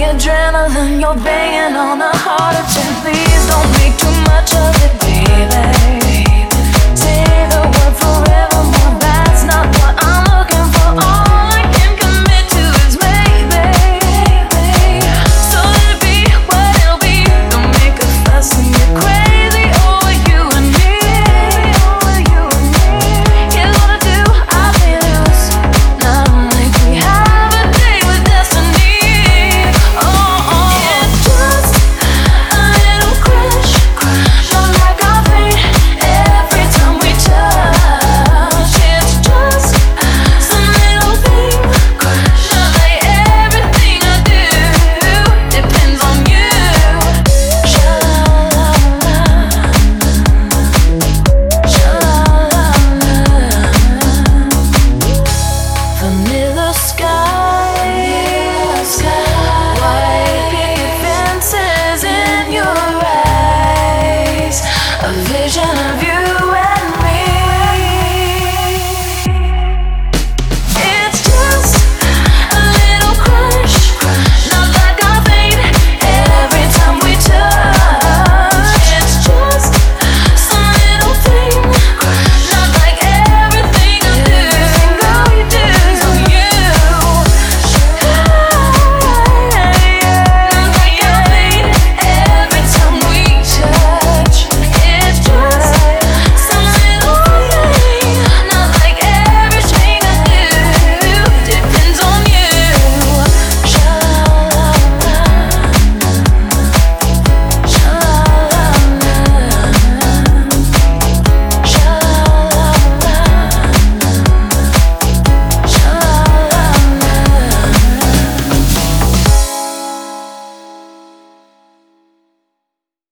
adrenaline, you're banging on a heart attack. Please don't make too much of it.